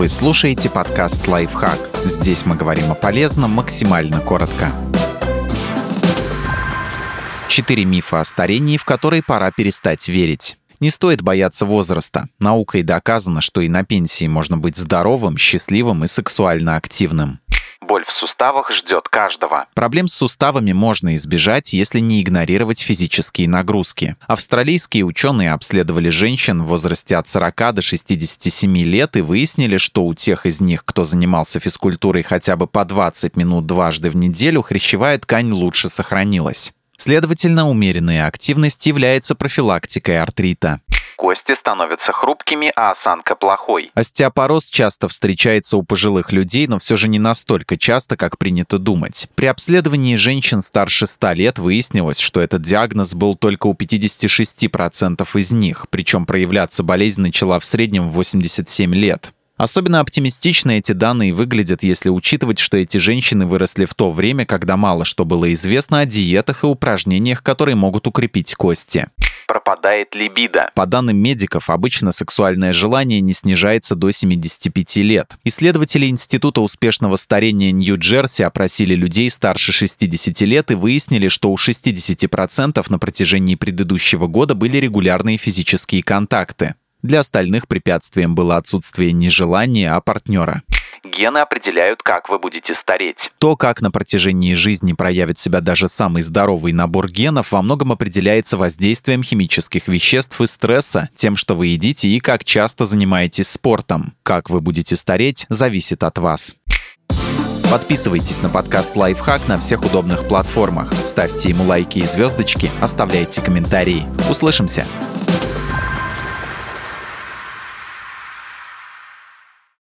Вы слушаете подкаст «Лайфхак». Здесь мы говорим о полезном максимально коротко. Четыре мифа о старении, в которые пора перестать верить. Не стоит бояться возраста. Наукой доказано, что и на пенсии можно быть здоровым, счастливым и сексуально активным в суставах ждет каждого. Проблем с суставами можно избежать, если не игнорировать физические нагрузки. Австралийские ученые обследовали женщин в возрасте от 40 до 67 лет и выяснили, что у тех из них, кто занимался физкультурой хотя бы по 20 минут дважды в неделю, хрящевая ткань лучше сохранилась. Следовательно, умеренная активность является профилактикой артрита кости становятся хрупкими, а осанка плохой. Остеопороз часто встречается у пожилых людей, но все же не настолько часто, как принято думать. При обследовании женщин старше 100 лет выяснилось, что этот диагноз был только у 56% из них, причем проявляться болезнь начала в среднем в 87 лет. Особенно оптимистично эти данные выглядят, если учитывать, что эти женщины выросли в то время, когда мало что было известно о диетах и упражнениях, которые могут укрепить кости пропадает либидо. По данным медиков, обычно сексуальное желание не снижается до 75 лет. Исследователи Института успешного старения Нью-Джерси опросили людей старше 60 лет и выяснили, что у 60% на протяжении предыдущего года были регулярные физические контакты. Для остальных препятствием было отсутствие не желания, а партнера гены определяют, как вы будете стареть. То, как на протяжении жизни проявит себя даже самый здоровый набор генов, во многом определяется воздействием химических веществ и стресса, тем, что вы едите и как часто занимаетесь спортом. Как вы будете стареть, зависит от вас. Подписывайтесь на подкаст «Лайфхак» на всех удобных платформах. Ставьте ему лайки и звездочки, оставляйте комментарии. Услышимся!